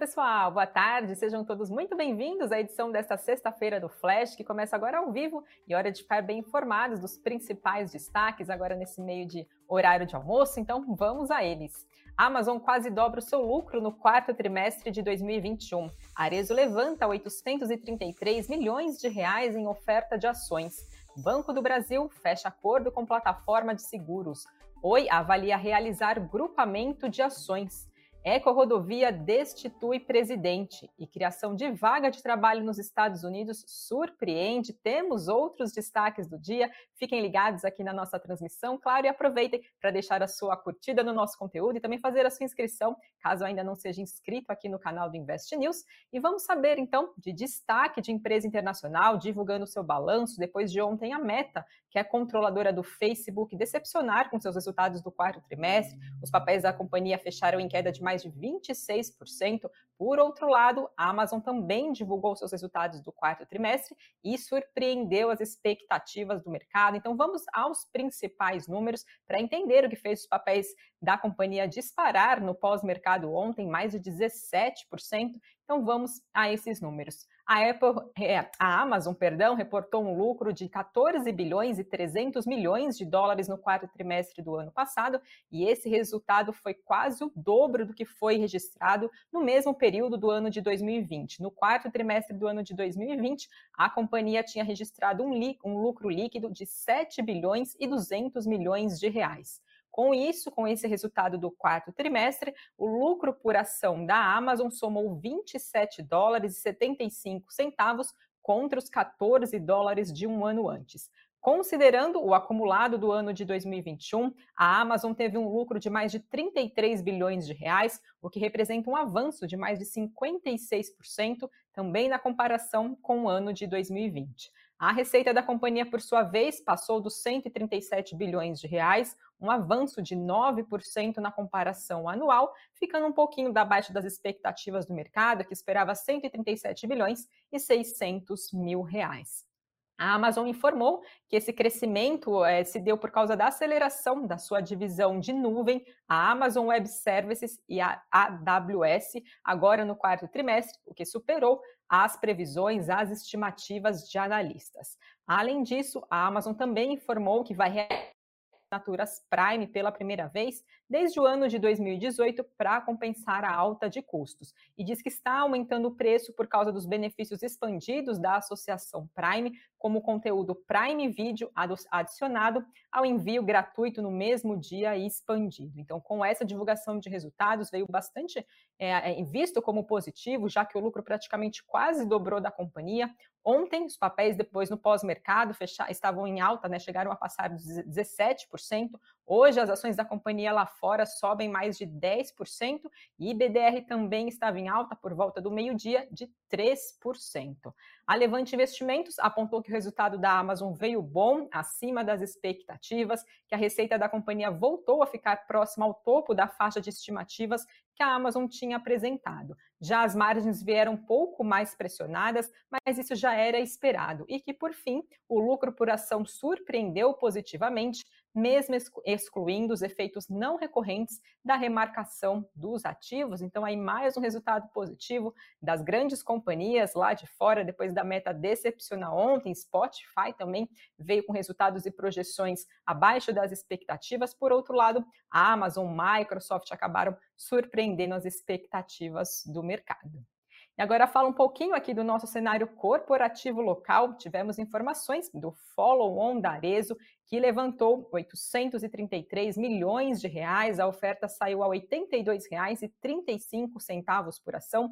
pessoal, boa tarde, sejam todos muito bem-vindos à edição desta sexta-feira do Flash, que começa agora ao vivo e hora de ficar bem informados dos principais destaques agora nesse meio de horário de almoço, então vamos a eles. Amazon quase dobra o seu lucro no quarto trimestre de 2021. A Arezo levanta 833 milhões de reais em oferta de ações. Banco do Brasil fecha acordo com plataforma de seguros. Oi avalia realizar grupamento de ações. Eco-rodovia destitui presidente e criação de vaga de trabalho nos Estados Unidos surpreende. Temos outros destaques do dia. Fiquem ligados aqui na nossa transmissão, claro, e aproveitem para deixar a sua curtida no nosso conteúdo e também fazer a sua inscrição, caso ainda não seja inscrito aqui no canal do Invest News. E vamos saber então de destaque de empresa internacional divulgando seu balanço depois de ontem a Meta, que é controladora do Facebook, decepcionar com seus resultados do quarto trimestre. Os papéis da companhia fecharam em queda de mais de 26%. Por outro lado, a Amazon também divulgou seus resultados do quarto trimestre e surpreendeu as expectativas do mercado. Então, vamos aos principais números para entender o que fez os papéis da companhia disparar no pós-mercado ontem, mais de 17%. Então, vamos a esses números. A Apple, a Amazon, perdão, reportou um lucro de 14 bilhões e 300 milhões de dólares no quarto trimestre do ano passado, e esse resultado foi quase o dobro do que foi registrado no mesmo período do ano de 2020. No quarto trimestre do ano de 2020, a companhia tinha registrado um, um lucro líquido de 7 bilhões e 200 milhões de reais. Com isso, com esse resultado do quarto trimestre, o lucro por ação da Amazon somou 27 dólares e 75 centavos contra os 14 dólares de um ano antes. Considerando o acumulado do ano de 2021, a Amazon teve um lucro de mais de 33 bilhões de reais, o que representa um avanço de mais de 56% também na comparação com o ano de 2020. A receita da companhia, por sua vez, passou dos 137 bilhões de reais, um avanço de 9% na comparação anual, ficando um pouquinho abaixo das expectativas do mercado, que esperava 137 bilhões e 600 mil reais. A Amazon informou que esse crescimento é, se deu por causa da aceleração da sua divisão de nuvem, a Amazon Web Services e a AWS, agora no quarto trimestre, o que superou as previsões, as estimativas de analistas. Além disso, a Amazon também informou que vai assinaturas Prime pela primeira vez desde o ano de 2018 para compensar a alta de custos e diz que está aumentando o preço por causa dos benefícios expandidos da associação Prime, como conteúdo Prime Video adicionado ao envio gratuito no mesmo dia e expandido. Então, com essa divulgação de resultados, veio bastante é, visto como positivo, já que o lucro praticamente quase dobrou da companhia. Ontem, os papéis depois no pós-mercado estavam em alta, né, chegaram a passar dos 17%. Hoje, as ações da companhia lá fora sobem mais de 10% e IBDR também estava em alta por volta do meio-dia de 3%. A Levante Investimentos apontou que o resultado da Amazon veio bom, acima das expectativas, que a receita da companhia voltou a ficar próxima ao topo da faixa de estimativas que a Amazon tinha apresentado. Já as margens vieram um pouco mais pressionadas, mas isso já era esperado. E que, por fim, o lucro por ação surpreendeu positivamente, mesmo excluindo os efeitos não recorrentes da remarcação dos ativos. Então, aí mais um resultado positivo das grandes companhias lá de fora, depois da meta decepcionar ontem. Spotify também veio com resultados e projeções abaixo das expectativas. Por outro lado, a Amazon, Microsoft acabaram surpreendendo as expectativas do mercado. E agora fala um pouquinho aqui do nosso cenário corporativo local. Tivemos informações do follow-on da Arezo, que levantou 833 milhões de reais. A oferta saiu a R$ 82,35 por ação,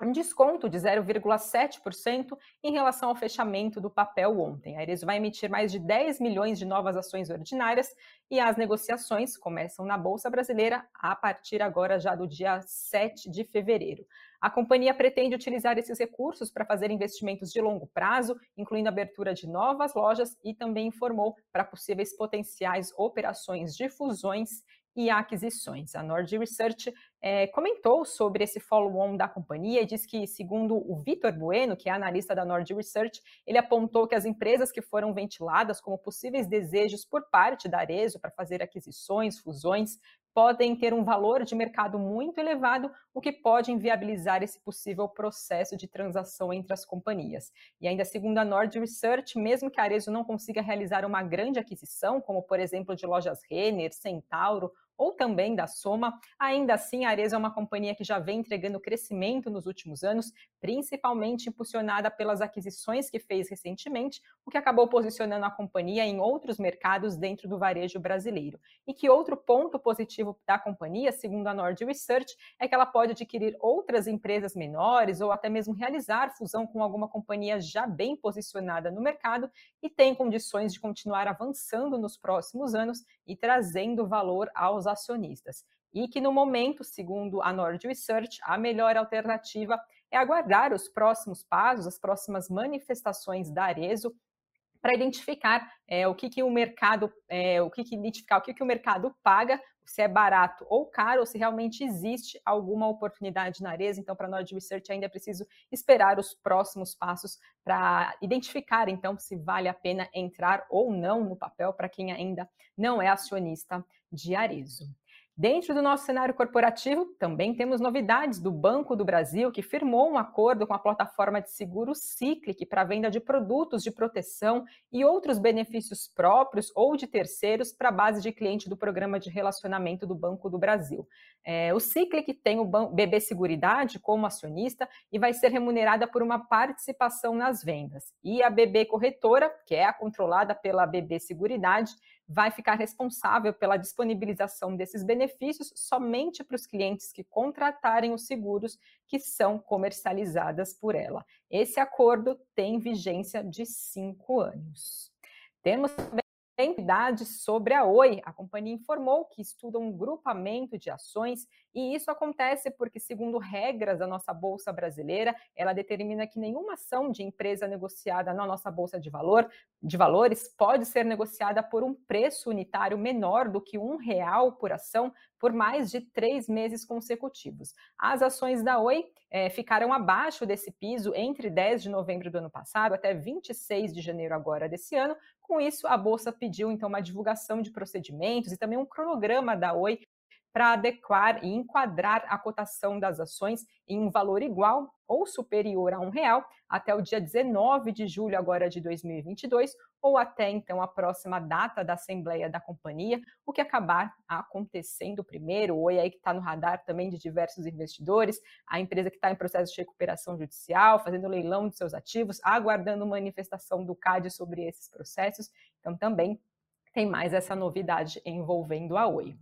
um desconto de 0,7% em relação ao fechamento do papel ontem. A Arezo vai emitir mais de 10 milhões de novas ações ordinárias e as negociações começam na Bolsa Brasileira a partir agora já do dia 7 de fevereiro. A companhia pretende utilizar esses recursos para fazer investimentos de longo prazo, incluindo abertura de novas lojas e também informou para possíveis potenciais operações de fusões e aquisições. A Nord Research é, comentou sobre esse follow-on da companhia e diz que, segundo o Vitor Bueno, que é analista da Nord Research, ele apontou que as empresas que foram ventiladas como possíveis desejos por parte da Arezo para fazer aquisições, fusões, podem ter um valor de mercado muito elevado, o que pode inviabilizar esse possível processo de transação entre as companhias. E ainda segundo a Nord Research, mesmo que a Arezo não consiga realizar uma grande aquisição, como por exemplo de lojas Renner, Centauro ou também da Soma. Ainda assim, a Arezzo é uma companhia que já vem entregando crescimento nos últimos anos, principalmente impulsionada pelas aquisições que fez recentemente, o que acabou posicionando a companhia em outros mercados dentro do varejo brasileiro. E que outro ponto positivo da companhia, segundo a Nord Research, é que ela pode adquirir outras empresas menores ou até mesmo realizar fusão com alguma companhia já bem posicionada no mercado e tem condições de continuar avançando nos próximos anos e trazendo valor aos acionistas. E que no momento, segundo a Nord Research, a melhor alternativa é aguardar os próximos passos, as próximas manifestações da Arezo para identificar é, o que, que o mercado, é, o que, que identificar o que, que o mercado paga, se é barato ou caro, ou se realmente existe alguma oportunidade na Arezo. Então, para a Nord Research ainda é preciso esperar os próximos passos para identificar, então, se vale a pena entrar ou não no papel para quem ainda não é acionista de Arezo. Dentro do nosso cenário corporativo, também temos novidades do Banco do Brasil, que firmou um acordo com a plataforma de seguro Cyclic para venda de produtos de proteção e outros benefícios próprios ou de terceiros para a base de cliente do programa de relacionamento do Banco do Brasil. É, o Cyclic tem o BB Seguridade como acionista e vai ser remunerada por uma participação nas vendas. E a BB Corretora, que é a controlada pela BB Seguridade, vai ficar responsável pela disponibilização desses benefícios somente para os clientes que contratarem os seguros que são comercializadas por ela. Esse acordo tem vigência de cinco anos. Temos também novidades sobre a Oi. A companhia informou que estuda um grupamento de ações e isso acontece porque, segundo regras da nossa bolsa brasileira, ela determina que nenhuma ação de empresa negociada na nossa bolsa de valor de valores pode ser negociada por um preço unitário menor do que um real por ação por mais de três meses consecutivos. As ações da Oi é, ficaram abaixo desse piso entre 10 de novembro do ano passado até 26 de janeiro agora desse ano. Com isso, a bolsa pediu então uma divulgação de procedimentos e também um cronograma da Oi para adequar e enquadrar a cotação das ações em um valor igual ou superior a um real até o dia 19 de julho agora de 2022 ou até então a próxima data da assembleia da companhia, o que acabar acontecendo primeiro, ou aí que está no radar também de diversos investidores, a empresa que está em processo de recuperação judicial, fazendo leilão de seus ativos, aguardando manifestação do CAD sobre esses processos, então também tem mais essa novidade envolvendo a Oi.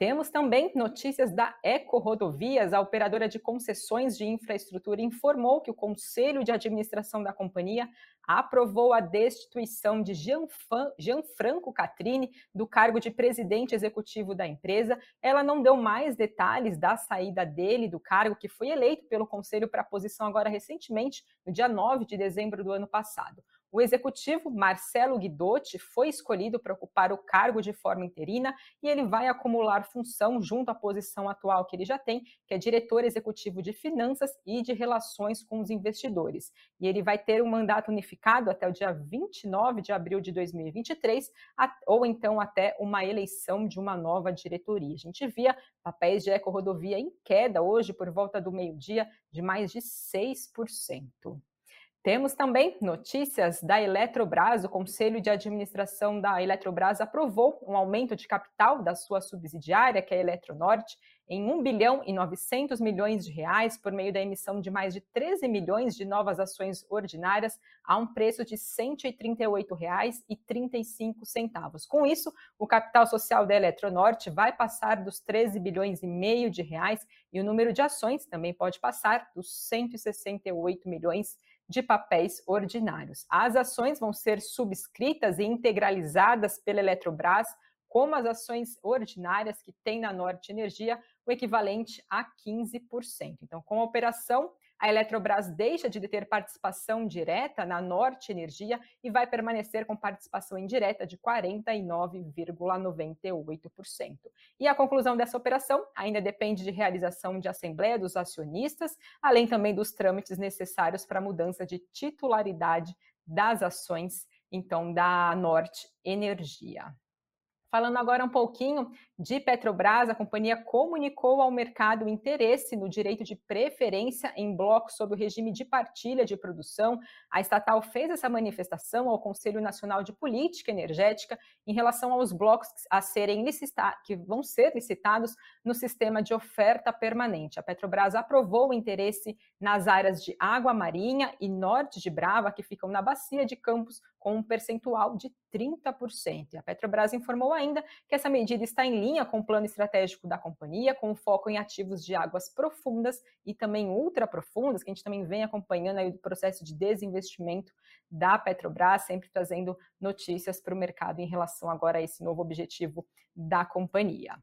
Temos também notícias da Eco Rodovias. A operadora de concessões de infraestrutura informou que o Conselho de Administração da companhia aprovou a destituição de Gianfranco Catrini do cargo de presidente executivo da empresa. Ela não deu mais detalhes da saída dele do cargo, que foi eleito pelo Conselho para a posição agora recentemente, no dia 9 de dezembro do ano passado. O executivo Marcelo Guidotti foi escolhido para ocupar o cargo de forma interina e ele vai acumular função junto à posição atual que ele já tem, que é diretor executivo de finanças e de relações com os investidores. E ele vai ter um mandato unificado até o dia 29 de abril de 2023, ou então até uma eleição de uma nova diretoria. A gente via papéis de eco-rodovia em queda hoje por volta do meio-dia de mais de 6%. Temos também notícias da Eletrobras. O Conselho de Administração da Eletrobras aprovou um aumento de capital da sua subsidiária, que é a Eletronorte, em 1 bilhão e 900 milhões de reais por meio da emissão de mais de 13 milhões de novas ações ordinárias a um preço de R$ 138,35. Com isso, o capital social da Eletronorte vai passar dos 13 bilhões e meio de reais e o número de ações também pode passar dos 168 milhões de papéis ordinários. As ações vão ser subscritas e integralizadas pela Eletrobras como as ações ordinárias que tem na Norte Energia, o equivalente a 15%. Então, com a operação, a Eletrobras deixa de ter participação direta na Norte Energia e vai permanecer com participação indireta de 49,98%. E a conclusão dessa operação ainda depende de realização de assembleia dos acionistas, além também dos trâmites necessários para a mudança de titularidade das ações, então, da Norte Energia. Falando agora um pouquinho de Petrobras, a companhia comunicou ao mercado interesse no direito de preferência em blocos sob o regime de partilha de produção. A estatal fez essa manifestação ao Conselho Nacional de Política Energética em relação aos blocos a serem licitados, que vão ser licitados no sistema de oferta permanente. A Petrobras aprovou o interesse nas áreas de Água Marinha e Norte de Brava, que ficam na bacia de Campos, com um percentual de 30%. E a Petrobras informou ainda que essa medida está em linha com o plano estratégico da companhia, com foco em ativos de águas profundas e também ultra profundas, que a gente também vem acompanhando aí o processo de desinvestimento da Petrobras, sempre trazendo notícias para o mercado em relação agora a esse novo objetivo da companhia.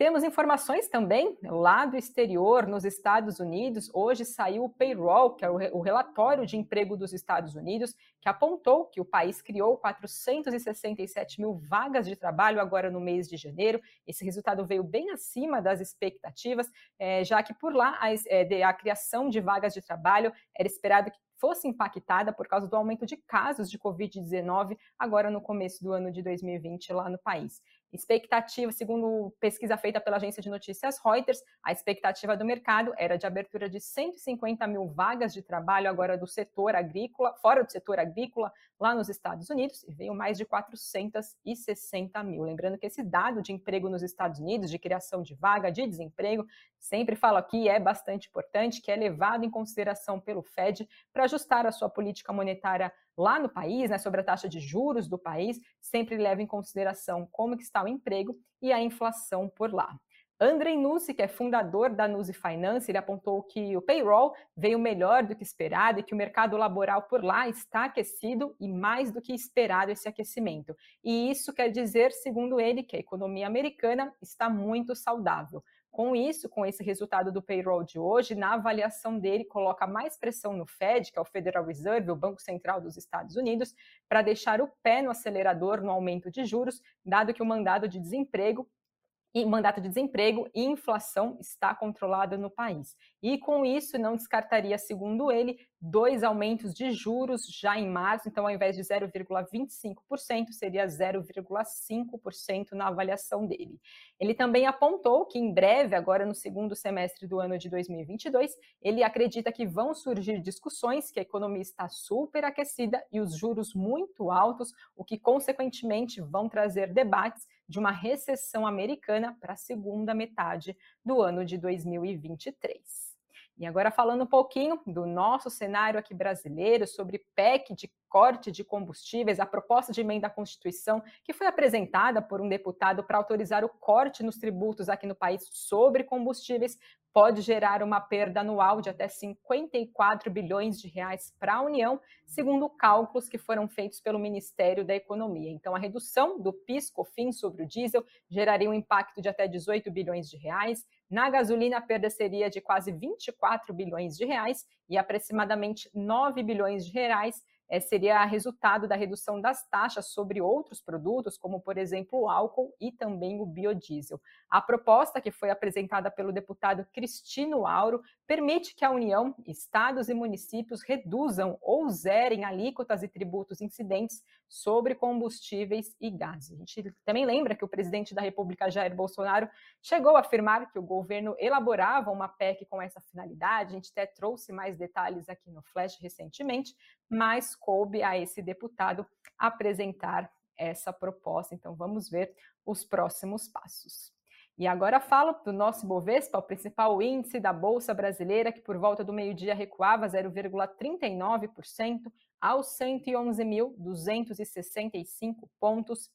Temos informações também lá do exterior, nos Estados Unidos. Hoje saiu o payroll, que é o relatório de emprego dos Estados Unidos, que apontou que o país criou 467 mil vagas de trabalho agora no mês de janeiro. Esse resultado veio bem acima das expectativas, é, já que por lá é, a criação de vagas de trabalho era esperado que fosse impactada por causa do aumento de casos de Covid-19 agora no começo do ano de 2020 lá no país. Expectativa, segundo pesquisa feita pela agência de notícias Reuters, a expectativa do mercado era de abertura de 150 mil vagas de trabalho agora do setor agrícola, fora do setor agrícola, lá nos Estados Unidos, e veio mais de 460 mil. Lembrando que esse dado de emprego nos Estados Unidos, de criação de vaga, de desemprego, sempre falo aqui, é bastante importante, que é levado em consideração pelo Fed para ajustar a sua política monetária lá no país, né, sobre a taxa de juros do país, sempre leva em consideração como que está o emprego e a inflação por lá. Andrei Nussi, que é fundador da Nussi Finance, ele apontou que o payroll veio melhor do que esperado e que o mercado laboral por lá está aquecido e mais do que esperado esse aquecimento. E isso quer dizer, segundo ele, que a economia americana está muito saudável. Com isso, com esse resultado do payroll de hoje, na avaliação dele, coloca mais pressão no Fed, que é o Federal Reserve, o Banco Central dos Estados Unidos, para deixar o pé no acelerador no aumento de juros, dado que o mandado de desemprego e mandato de desemprego e inflação está controlada no país. E com isso, não descartaria, segundo ele, dois aumentos de juros já em março, então ao invés de 0,25%, seria 0,5% na avaliação dele. Ele também apontou que em breve, agora no segundo semestre do ano de 2022, ele acredita que vão surgir discussões que a economia está superaquecida e os juros muito altos, o que consequentemente vão trazer debates de uma recessão americana para a segunda metade do ano de 2023. E agora falando um pouquinho do nosso cenário aqui brasileiro sobre PEC de corte de combustíveis, a proposta de emenda à Constituição que foi apresentada por um deputado para autorizar o corte nos tributos aqui no país sobre combustíveis pode gerar uma perda anual de até 54 bilhões de reais para a União, segundo cálculos que foram feitos pelo Ministério da Economia. Então, a redução do PIS/COFINS sobre o diesel geraria um impacto de até 18 bilhões de reais. Na gasolina, a perda seria de quase 24 bilhões de reais e aproximadamente 9 bilhões de reais é, seria resultado da redução das taxas sobre outros produtos, como, por exemplo, o álcool e também o biodiesel. A proposta, que foi apresentada pelo deputado Cristino Auro, permite que a União, estados e municípios reduzam ou zerem alíquotas e tributos incidentes sobre combustíveis e gás. A gente também lembra que o presidente da República, Jair Bolsonaro, chegou a afirmar que o governo elaborava uma PEC com essa finalidade. A gente até trouxe mais detalhes aqui no Flash recentemente, mas coube a esse deputado apresentar essa proposta. Então, vamos ver os próximos passos. E agora falo do nosso Bovespa, o principal índice da Bolsa Brasileira, que por volta do meio-dia recuava 0,39% aos 111.265 pontos.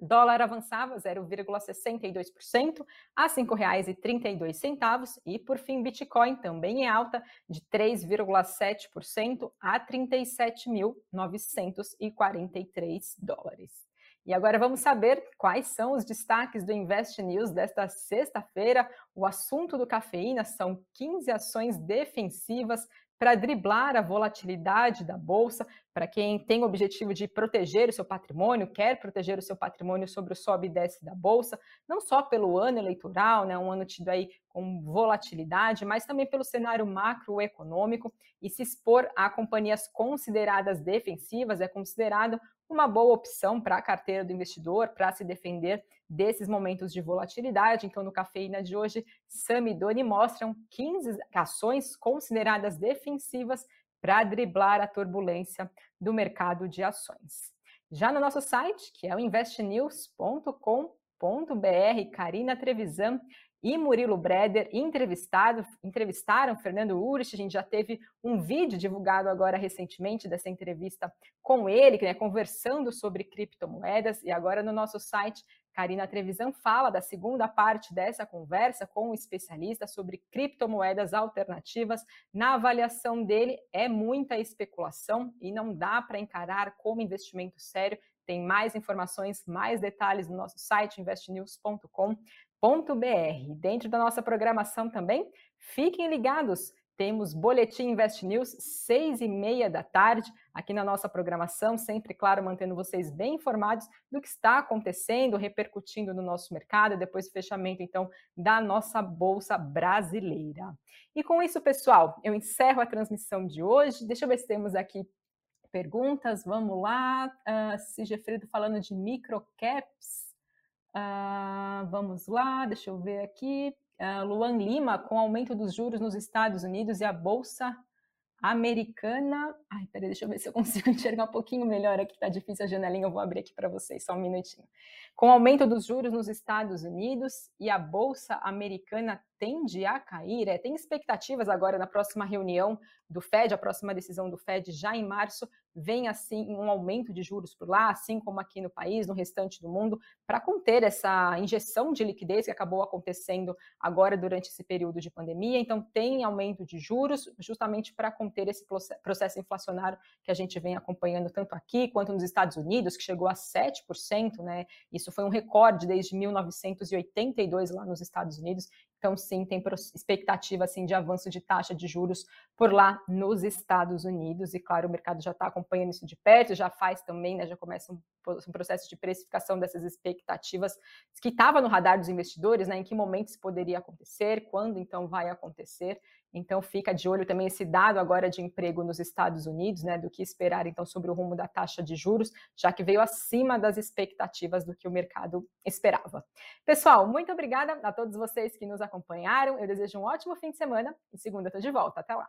Dólar avançava 0,62% a R$ 5,32 e por fim Bitcoin também em alta de 3,7% a 37.943 dólares. E agora vamos saber quais são os destaques do Invest News desta sexta-feira. O assunto do cafeína são 15 ações defensivas para driblar a volatilidade da bolsa, para quem tem o objetivo de proteger o seu patrimônio, quer proteger o seu patrimônio sobre o sobe e desce da bolsa, não só pelo ano eleitoral, né, um ano tido aí com volatilidade, mas também pelo cenário macroeconômico e se expor a companhias consideradas defensivas é considerado uma boa opção para a carteira do investidor, para se defender desses momentos de volatilidade. Então, no Cafeína de hoje, Sam e Doni mostram 15 ações consideradas defensivas para driblar a turbulência do mercado de ações. Já no nosso site, que é o investnews.com.br, Karina Trevisan e Murilo Breder entrevistado, entrevistaram Fernando Urich. A gente já teve um vídeo divulgado agora recentemente dessa entrevista com ele, né, conversando sobre criptomoedas. E agora no nosso site, Karina Trevisan fala da segunda parte dessa conversa com o especialista sobre criptomoedas alternativas. Na avaliação dele, é muita especulação e não dá para encarar como investimento sério. Tem mais informações, mais detalhes no nosso site investnews.com br Dentro da nossa programação também, fiquem ligados. Temos Boletim Invest News, seis e meia da tarde, aqui na nossa programação, sempre, claro, mantendo vocês bem informados do que está acontecendo, repercutindo no nosso mercado, depois do fechamento, então, da nossa Bolsa Brasileira. E com isso, pessoal, eu encerro a transmissão de hoje. Deixa eu ver se temos aqui perguntas. Vamos lá. Uh, Sigefredo falando de microcaps. Uh, vamos lá, deixa eu ver aqui. Uh, Luan Lima, com aumento dos juros nos Estados Unidos e a Bolsa Americana. Ai, peraí, deixa eu ver se eu consigo enxergar um pouquinho melhor aqui, tá difícil a janelinha, eu vou abrir aqui para vocês, só um minutinho. Com aumento dos juros nos Estados Unidos e a Bolsa Americana tende a cair, é, tem expectativas agora na próxima reunião do Fed, a próxima decisão do Fed já em março, vem assim um aumento de juros por lá, assim como aqui no país, no restante do mundo, para conter essa injeção de liquidez que acabou acontecendo agora durante esse período de pandemia. Então, tem aumento de juros justamente para conter esse processo inflacionário que a gente vem acompanhando tanto aqui quanto nos Estados Unidos, que chegou a 7%, né? Isso foi um recorde desde 1982 lá nos Estados Unidos. Então, sim, tem expectativa assim, de avanço de taxa de juros por lá nos Estados Unidos. E, claro, o mercado já está acompanhando isso de perto, já faz também, né, já começa um, um processo de precificação dessas expectativas que estava no radar dos investidores, né, em que momento isso poderia acontecer, quando então vai acontecer. Então fica de olho também esse dado agora de emprego nos Estados Unidos, né, do que esperar então sobre o rumo da taxa de juros, já que veio acima das expectativas do que o mercado esperava. Pessoal, muito obrigada a todos vocês que nos acompanharam. Eu desejo um ótimo fim de semana e segunda estou de volta. Até lá.